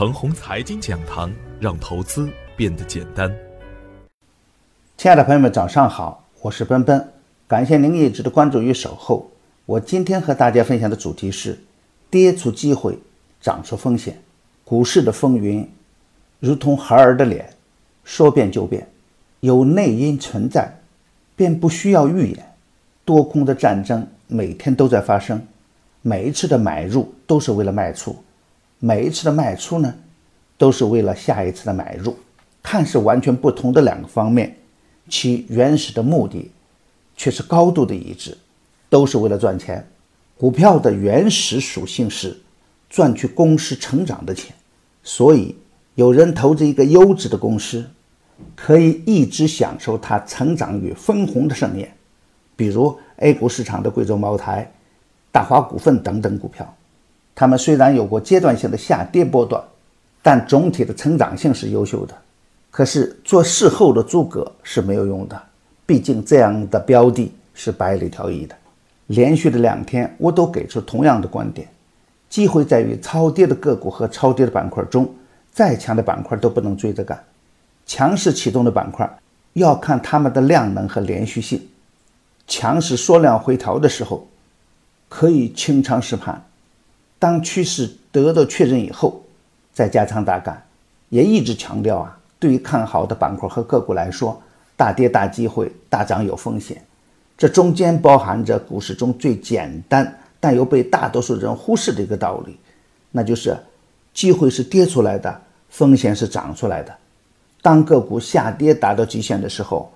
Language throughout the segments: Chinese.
程红财经讲堂，让投资变得简单。亲爱的朋友们，早上好，我是奔奔，感谢您一直的关注与守候。我今天和大家分享的主题是：跌出机会，涨出风险。股市的风云如同孩儿的脸，说变就变。有内因存在，便不需要预演。多空的战争每天都在发生，每一次的买入都是为了卖出，每一次的卖出呢，都是为了下一次的买入。看似完全不同的两个方面，其原始的目的却是高度的一致，都是为了赚钱。股票的原始属性是赚取公司成长的钱，所以有人投资一个优质的公司。可以一直享受它成长与分红的盛宴，比如 A 股市场的贵州茅台、大华股份等等股票，它们虽然有过阶段性的下跌波段，但总体的成长性是优秀的。可是做事后的诸葛是没有用的，毕竟这样的标的是百里挑一的。连续的两天，我都给出同样的观点：机会在于超跌的个股和超跌的板块中，再强的板块都不能追着干。强势启动的板块要看它们的量能和连续性。强势缩量回调的时候，可以清仓试盘；当趋势得到确认以后，再加仓大干。也一直强调啊，对于看好的板块和个股来说，大跌大机会，大涨有风险。这中间包含着股市中最简单但又被大多数人忽视的一个道理，那就是机会是跌出来的，风险是涨出来的。当个股下跌达到极限的时候，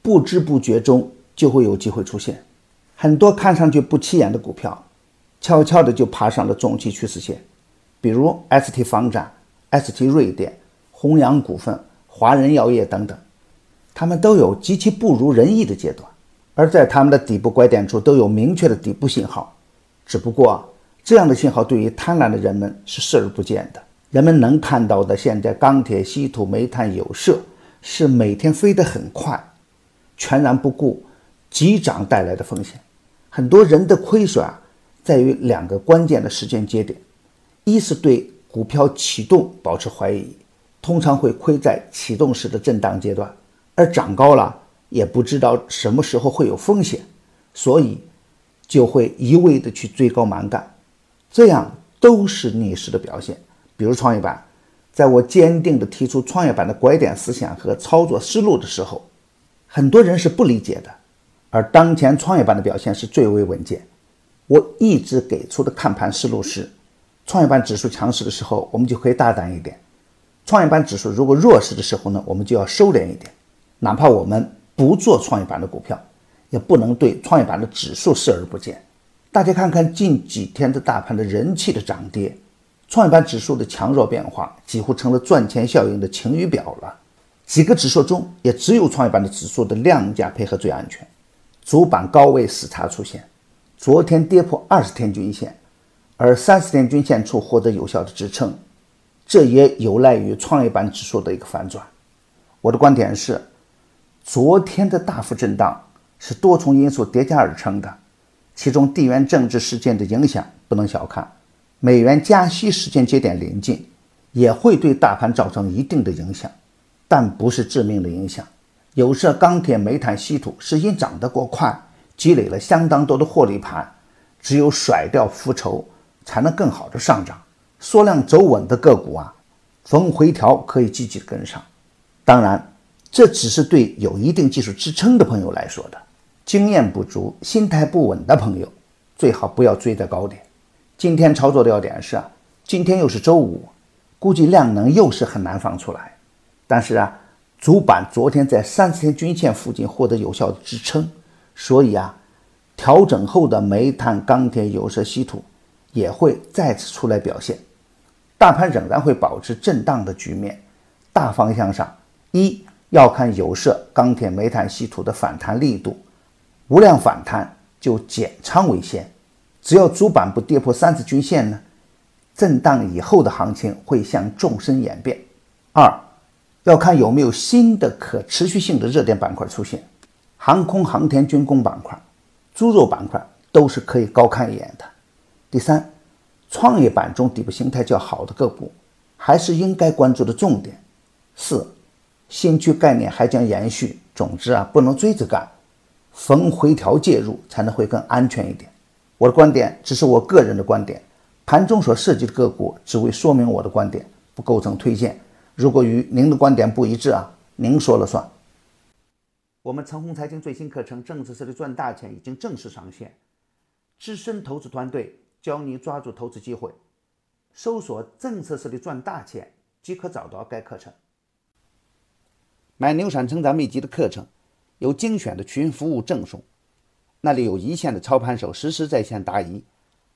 不知不觉中就会有机会出现。很多看上去不起眼的股票，悄悄的就爬上了中期趋势线，比如 ST 房产、ST 瑞典、弘阳股份、华人药业等等，他们都有极其不如人意的阶段，而在他们的底部拐点处都有明确的底部信号，只不过这样的信号对于贪婪的人们是视而不见的。人们能看到的，现在钢铁、稀土、煤炭、有色是每天飞得很快，全然不顾急涨带来的风险。很多人的亏损啊，在于两个关键的时间节点：一是对股票启动保持怀疑，通常会亏在启动时的震荡阶段；而涨高了，也不知道什么时候会有风险，所以就会一味的去追高蛮干，这样都是逆势的表现。比如创业板，在我坚定地提出创业板的拐点思想和操作思路的时候，很多人是不理解的。而当前创业板的表现是最为稳健。我一直给出的看盘思路是：创业板指数强势的时候，我们就可以大胆一点；创业板指数如果弱势的时候呢，我们就要收敛一点。哪怕我们不做创业板的股票，也不能对创业板的指数视而不见。大家看看近几天的大盘的人气的涨跌。创业板指数的强弱变化几乎成了赚钱效应的晴雨表了。几个指数中，也只有创业板的指数的量价配合最安全。主板高位死叉出现，昨天跌破二十天均线，而三十天均线处获得有效的支撑，这也有赖于创业板指数的一个反转。我的观点是，昨天的大幅震荡是多重因素叠加而成的，其中地缘政治事件的影响不能小看。美元加息时间节点临近，也会对大盘造成一定的影响，但不是致命的影响。有色、钢铁、煤炭、稀土是因涨得过快，积累了相当多的获利盘，只有甩掉浮筹，才能更好的上涨。缩量走稳的个股啊，逢回调可以积极跟上。当然，这只是对有一定技术支撑的朋友来说的。经验不足、心态不稳的朋友，最好不要追在高点。今天操作的要点是啊，今天又是周五，估计量能又是很难放出来。但是啊，主板昨天在三十天均线附近获得有效的支撑，所以啊，调整后的煤炭、钢铁、有色、稀土也会再次出来表现。大盘仍然会保持震荡的局面。大方向上，一要看有色、钢铁、煤炭、稀土的反弹力度，无量反弹就减仓为先。只要主板不跌破三次均线呢，震荡以后的行情会向纵深演变。二，要看有没有新的可持续性的热点板块出现，航空航天军工板块、猪肉板块都是可以高看一眼的。第三，创业板中底部形态较好的个股，还是应该关注的重点。四，新区概念还将延续。总之啊，不能追着干，逢回调介入才能会更安全一点。我的观点只是我个人的观点，盘中所涉及的个股只为说明我的观点，不构成推荐。如果与您的观点不一致啊，您说了算。我们陈红财经最新课程《政策设计赚大钱》已经正式上线，资深投资团队教你抓住投资机会。搜索“政策设计赚大钱”即可找到该课程。买牛产成长秘籍的课程，有精选的群服务赠送，那里有一线的操盘手实时在线答疑，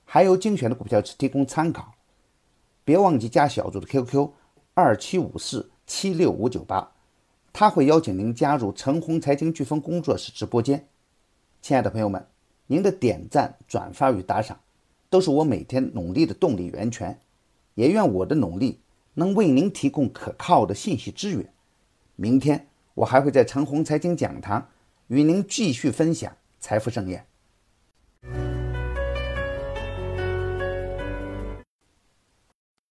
还有精选的股票提供参考。别忘记加小组的 QQ：二七五四七六五九八。他会邀请您加入陈红财经飓风工作室直播间。亲爱的朋友们，您的点赞、转发与打赏，都是我每天努力的动力源泉。也愿我的努力能为您提供可靠的信息资源。明天我还会在陈红财经讲堂与您继续分享财富盛宴。